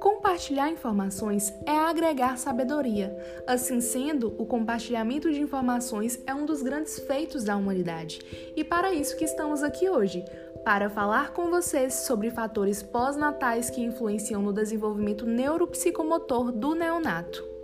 Compartilhar informações é agregar sabedoria. Assim sendo, o compartilhamento de informações é um dos grandes feitos da humanidade. E para isso que estamos aqui hoje, para falar com vocês sobre fatores pós-natais que influenciam no desenvolvimento neuropsicomotor do neonato.